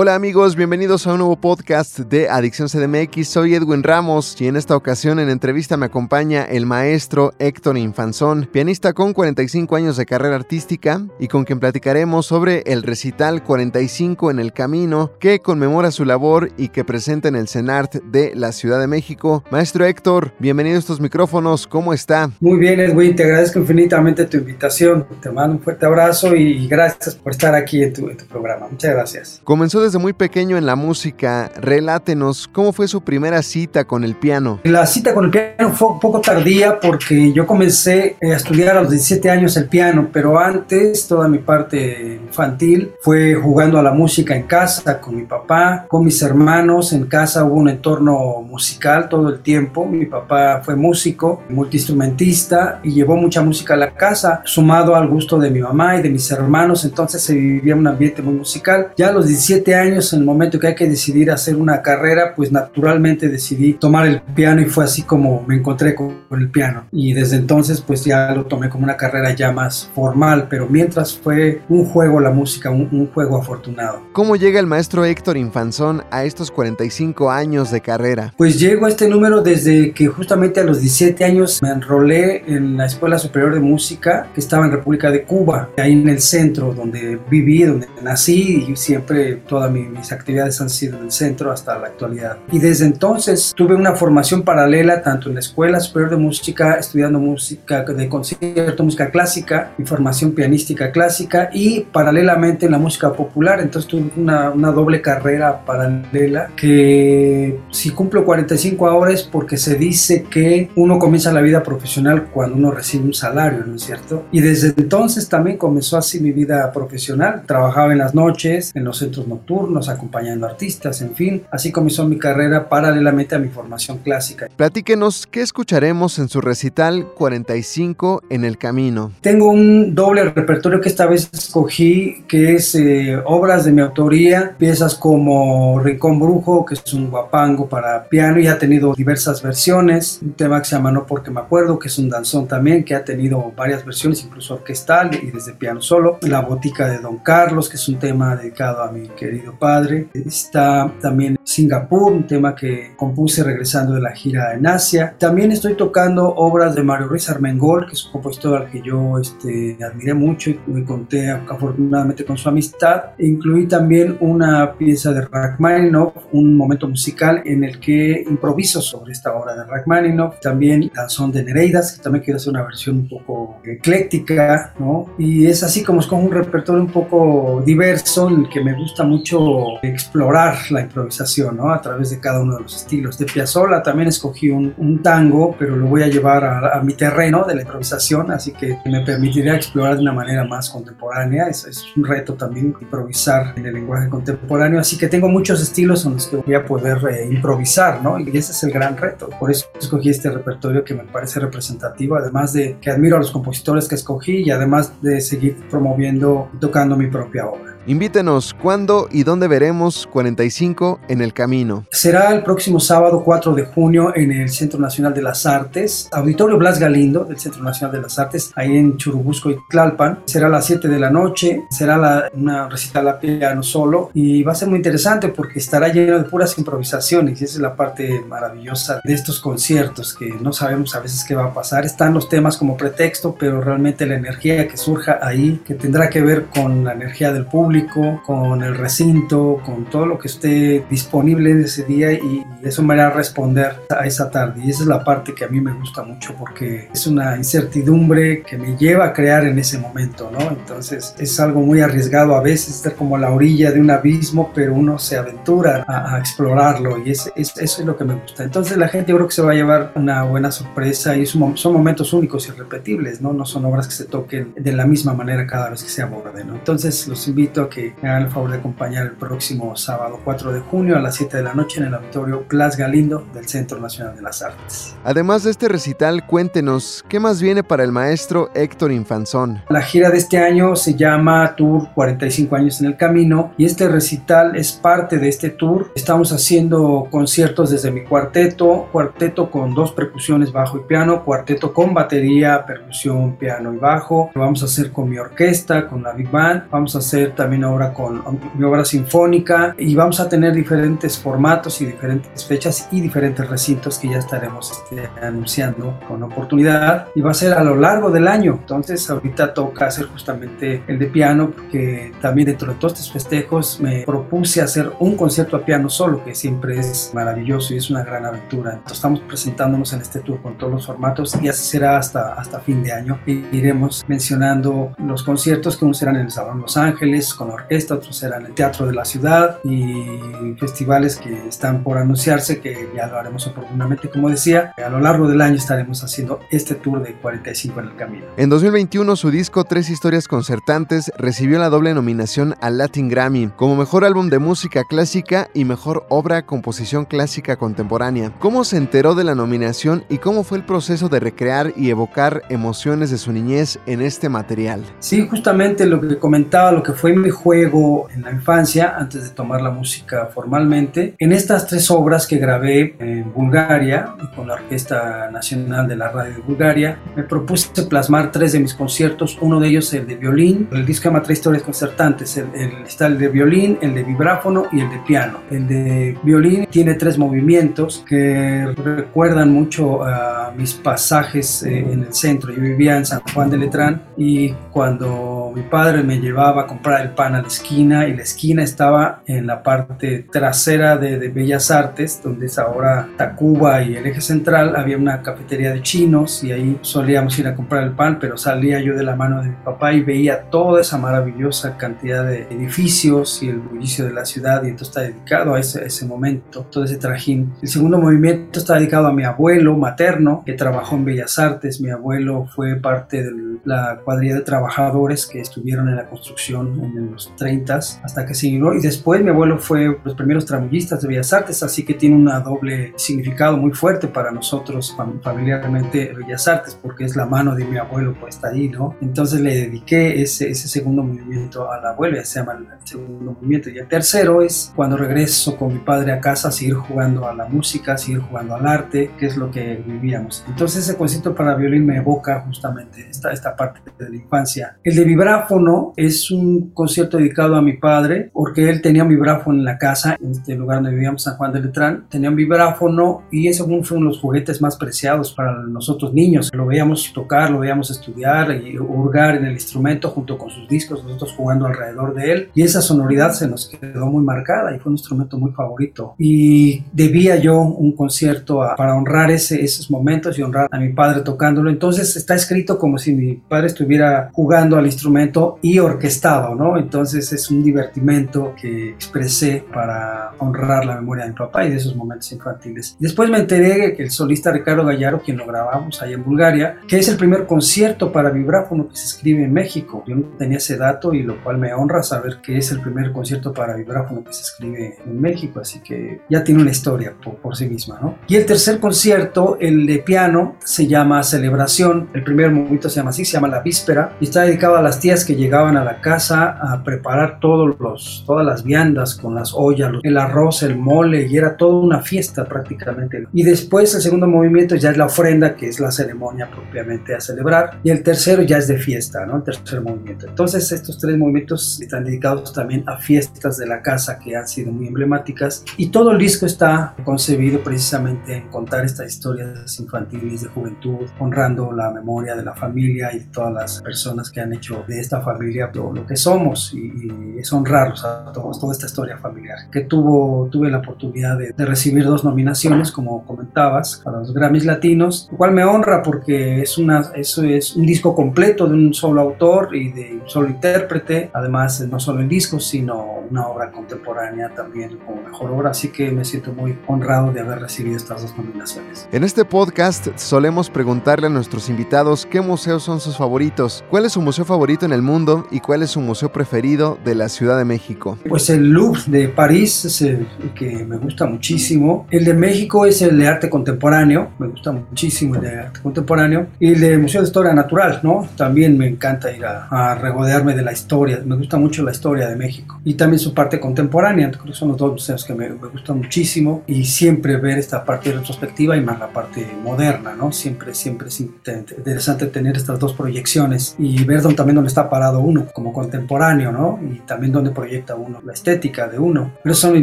Hola amigos, bienvenidos a un nuevo podcast de Adicción CDMX. Soy Edwin Ramos y en esta ocasión en entrevista me acompaña el maestro Héctor Infanzón, pianista con 45 años de carrera artística y con quien platicaremos sobre el recital 45 en el camino que conmemora su labor y que presenta en el CENART de la Ciudad de México. Maestro Héctor, bienvenido a estos micrófonos, ¿cómo está? Muy bien Edwin, te agradezco infinitamente tu invitación, te mando un fuerte abrazo y gracias por estar aquí en tu, en tu programa. Muchas gracias. Comenzó desde muy pequeño en la música. Relátenos, ¿cómo fue su primera cita con el piano? La cita con el piano fue un poco tardía porque yo comencé a estudiar a los 17 años el piano, pero antes toda mi parte infantil fue jugando a la música en casa con mi papá, con mis hermanos. En casa hubo un entorno musical todo el tiempo. Mi papá fue músico, multiinstrumentista y llevó mucha música a la casa, sumado al gusto de mi mamá y de mis hermanos. Entonces se vivía un ambiente muy musical. Ya a los 17 años, en el momento que hay que decidir hacer una carrera, pues naturalmente decidí tomar el piano y fue así como me encontré con, el piano. Y desde entonces pues ya lo tomé como una carrera ya más formal, pero mientras fue un juego la música, un, un juego afortunado. ¿Cómo llega el maestro Héctor Infanzón a estos 45 años de carrera? Pues llego a este número desde que justamente a los 17 años me enrolé en la Escuela Superior de Música que estaba en República de Cuba, ahí en el centro donde viví, donde nací y siempre todas mis actividades han sido en el centro hasta la actualidad. Y desde entonces tuve una formación paralela tanto en la Escuela Superior de Música, estudiando música de concierto, música clásica, y formación pianística clásica y paralelamente en la música popular. Entonces tuve una, una doble carrera paralela que si cumplo 45 ahora es porque se dice que uno comienza la vida profesional cuando uno recibe un salario, ¿no es cierto? Y desde entonces también comenzó así mi vida profesional. Trabajaba en las noches, en los centros nocturnos nocturnos, acompañando artistas, en fin. Así comenzó mi carrera paralelamente a mi formación clásica. Platíquenos qué escucharemos en su recital 45 en el camino. Tengo un doble repertorio que esta vez escogí, que es eh, obras de mi autoría, piezas como Rincón Brujo, que es un guapango para piano y ha tenido diversas versiones. Un tema que se llama No porque me acuerdo, que es un danzón también, que ha tenido varias versiones, incluso orquestal y desde piano solo. La botica de Don Carlos, que es un tema dedicado a mi querido padre. Está también Singapur, un tema que compuse regresando de la gira en Asia. También estoy tocando obras de Mario Ruiz Armengol, que es un compositor al que yo este, admiré mucho y me conté afortunadamente con su amistad. incluí también una pieza de Rachmaninoff, un momento musical en el que improviso sobre esta obra de Rachmaninoff. También Canción de Nereidas, que también quiero hacer una versión un poco ecléctica, ¿no? Y es así como es como un repertorio un poco diverso en el que me gusta mucho mucho explorar la improvisación ¿no? a través de cada uno de los estilos. De Piazzolla también escogí un, un tango, pero lo voy a llevar a, a, mi terreno de la improvisación, así que me permitiría explorar de una manera más contemporánea. Es, es un reto también improvisar en el lenguaje contemporáneo, así que tengo muchos estilos en los que voy a poder eh, improvisar, ¿no? Y ese es el gran reto. Por eso escogí este repertorio que me parece representativo, además de que admiro a los compositores que escogí y además de seguir promoviendo tocando mi propia obra. Invítenos cuándo y dónde veremos 45 en el camino. Será el próximo sábado 4 de junio en el Centro Nacional de las Artes, Auditorio Blas Galindo del Centro Nacional de las Artes, ahí en Churubusco y Tlalpan. Será a las 7 de la noche, será la, una recital a piano solo y va a ser muy interesante porque estará lleno de puras improvisaciones y esa es la parte maravillosa de estos conciertos que no sabemos a veces qué va a pasar. Están los temas como pretexto, pero realmente la energía que surja ahí, que tendrá que ver con la energía del público, con el recinto, con todo lo que esté disponible en ese día y, eso me hará responder a esa tarde. Y esa es la parte que a mí me gusta mucho porque es una incertidumbre que me lleva a crear en ese momento, ¿no? Entonces es algo muy arriesgado a veces estar como a la orilla de un abismo, pero uno se aventura a, a explorarlo y es, es, eso es lo que me gusta. Entonces la gente yo creo que se va a llevar una buena sorpresa y son, son momentos únicos y repetibles, ¿no? No son obras que se toquen de la misma manera cada vez que se aborde, ¿no? Entonces los invito invito a que me hagan el favor de acompañar el próximo sábado 4 de junio a las 7 de la noche en el auditorio Plas Galindo del Centro Nacional de las Artes. Además de este recital, cuéntenos, ¿qué más viene para el maestro Héctor Infanzón? La gira de este año se llama Tour 45 años en el camino y este recital es parte de este tour. Estamos haciendo conciertos desde mi cuarteto, cuarteto con dos percusiones, bajo y piano, cuarteto con batería, percusión, piano y bajo. Lo vamos a hacer con mi orquesta, con la Big Band. Vamos a hacer también ahora con mi obra sinfónica y vamos a tener diferentes formatos y diferentes fechas y diferentes recintos que ya estaremos este, anunciando con oportunidad y va a ser a lo largo del año. Entonces ahorita toca hacer justamente el de piano porque también dentro de todos estos festejos me propuse hacer un concierto a piano solo que siempre es maravilloso y es una gran aventura. Entonces estamos presentándonos en este tour con todos los formatos y así será hasta, hasta fin de año. Y iremos mencionando los conciertos que unos serán en el Salón Los Ángeles con orquesta, otros serán el Teatro de la Ciudad y festivales que están por anunciarse que ya lo haremos oportunamente como decía. A lo largo del año estaremos haciendo este tour de 45 en el camino. En 2021 su disco Tres historias concertantes recibió la doble nominación al Latin Grammy como mejor álbum de música clásica y mejor obra composición clásica contemporánea. ¿Cómo se enteró de la nominación y cómo fue el proceso de recrear y evocar emociones de su niñez en este material? Sí, justamente lo que comentaba, lo que fue mi juego en la infancia antes de tomar la música formalmente. En estas tres obras que grabé en Bulgaria con la Orquesta Nacional de la Radio de Bulgaria, me propuse plasmar tres de mis conciertos, uno de ellos el de violín, el disco llama Tres historias concertantes, el, está el de violín, el de vibráfono y el de piano. El de violín tiene tres movimientos que recuerdan mucho a mis pasajes eh, en el centro. Yo vivía en San Juan de Letrán y cuando mi padre me llevaba a comprar el pan a la esquina y la esquina estaba en la parte trasera de, de Bellas Artes, donde es ahora Tacuba y el eje central, había una cafetería de chinos y ahí solíamos ir a comprar el pan, pero salía yo de la mano de mi papá y veía toda esa maravillosa cantidad de edificios y el bullicio de la ciudad y entonces está dedicado a ese, ese momento, todo ese trajín. El segundo movimiento está dedicado a mi abuelo materno que trabajó en Bellas Artes, mi abuelo fue parte de la cuadrilla de trabajadores que estuvieron en la construcción en los 30 hasta que se y después mi abuelo fue los primeros tramoyistas de Bellas Artes, así que tiene una doble significado muy fuerte para nosotros familiarmente Bellas Artes, porque es la mano de mi abuelo puesta ahí, ¿no? Entonces le dediqué ese, ese segundo movimiento al abuelo, ya se llama el segundo movimiento. Y el tercero es cuando regreso con mi padre a casa seguir jugando a la música, seguir jugando al arte, que es lo que vivíamos. Entonces ese concierto para violín me evoca justamente esta, esta parte de la infancia. El de vibráfono es un concierto dedicado a mi padre, porque él tenía un vibráfono en la casa, en este lugar donde vivíamos, San Juan de Letrán, tenía un vibráfono y ese fue uno de los juguetes más preciados para nosotros niños. Lo veíamos tocar, lo veíamos estudiar y hurgar en el instrumento junto con sus discos, nosotros jugando alrededor de él. Y esa sonoridad se nos quedó muy marcada y fue un instrumento muy favorito. Y debía yo un concierto para honrar ese, esos momentos y honrar a mi padre tocándolo. Entonces está escrito como si mi padre estuviera jugando al instrumento y orquestado, ¿no? Entonces es un divertimento que expresé para honrar la memoria de mi papá y de esos momentos infantiles. Después me enteré que el solista Ricardo Gallaro, quien lo grabamos ahí en Bulgaria, que es el primer concierto para vibráfono que se escribe en México. Yo no tenía ese dato y lo cual me honra saber que es el primer concierto para vibráfono que se escribe en México, así que ya tiene una historia por, por sí misma, ¿no? Y el tercer concierto, el de piano, se llama Celebración. El primer movimiento se llama así, se llama La Víspera y está dedicado a las tías que llegaban a la casa a preparar todos los, todas las viandas con las ollas, el arroz, el mole y era toda una fiesta prácticamente. Y después el segundo movimiento ya es la ofrenda, que es la ceremonia propiamente a celebrar. Y el tercero ya es de fiesta, ¿no? El tercer movimiento. Entonces estos tres movimientos están dedicados también a fiestas de la casa que han sido muy emblemáticas. Y todo el disco está concebido precisamente en contar estas historias infantiles de juventud, honrando la memoria de la familia y todas las personas que han hecho de esta familia todo lo que somos y, es honrarlos a todos, toda esta historia familiar. Que tuvo, tuve la oportunidad de, de recibir dos nominaciones, como comentabas, para los Grammys Latinos, lo cual me honra porque es, una, eso es un disco completo de un solo autor y de un solo intérprete, además no solo el disco, sino una obra contemporánea también como mejor obra, así que me siento muy honrado de haber recibido estas dos nominaciones. En este podcast solemos preguntarle a nuestros invitados qué museos son sus favoritos. ¿Cuál es su museo favorito en el mundo y cuál es su museo preferido de la Ciudad de México? Pues el Louvre de París es el que me gusta muchísimo. El de México es el de arte contemporáneo, me gusta muchísimo el de arte contemporáneo. Y el de Museo de Historia Natural, ¿no? También me encanta ir a, a regodearme de la historia, me gusta mucho la historia de México. Y también su parte contemporánea, creo que son los dos museos que me, me gustan muchísimo. Y siempre ver esta parte retrospectiva y más la parte moderna, ¿no? Siempre, siempre es interesante tener estas dos proyecciones y ver dónde, también dónde está parado uno como contemporáneo, ¿no? Y también dónde proyecta uno, la estética de uno. Pero esos son mis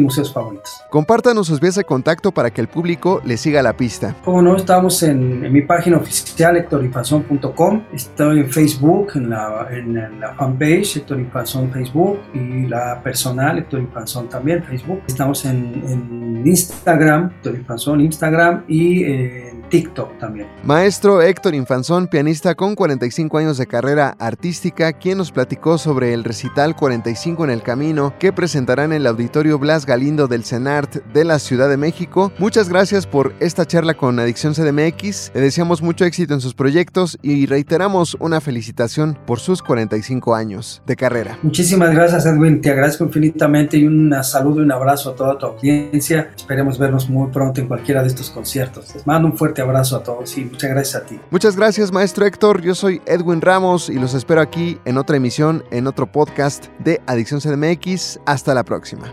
museos favoritos. Compártanos sus vías de contacto para que el público le siga la pista. Como no, estamos en, en mi página oficial, hectorinfanzón.com. Estoy en Facebook, en la, en la fanpage Héctor Infanzón Facebook y la personal Héctor Infanzón también Facebook. Estamos en, en Instagram, Héctor Infanzón Instagram y en TikTok también. Maestro Héctor Infanzón, pianista con 45 años de carrera artística, quien nos platicó sobre el recital 45 en el camino que presentarán en el auditorio Blas Galindo del CENART de la Ciudad de México. Muchas gracias por esta charla con Adicción CDMX. Le deseamos mucho éxito en sus proyectos y reiteramos una felicitación por sus 45 años de carrera. Muchísimas gracias Edwin, te agradezco infinitamente y un saludo y un abrazo a toda tu audiencia. Esperemos vernos muy pronto en cualquiera de estos conciertos. Les mando un fuerte abrazo a todos y muchas gracias a ti. Muchas gracias maestro Héctor, yo soy Edwin Ramos y los espero aquí en otra emisión, en otro podcast de Adicción CDMX. Hasta la próxima.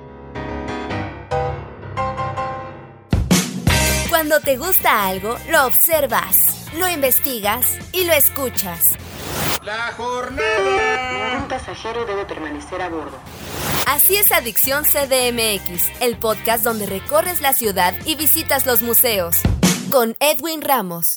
Cuando te gusta algo, lo observas, lo investigas y lo escuchas. La jornada. Ningún pasajero debe permanecer a bordo. Así es Adicción CDMX, el podcast donde recorres la ciudad y visitas los museos. Con Edwin Ramos.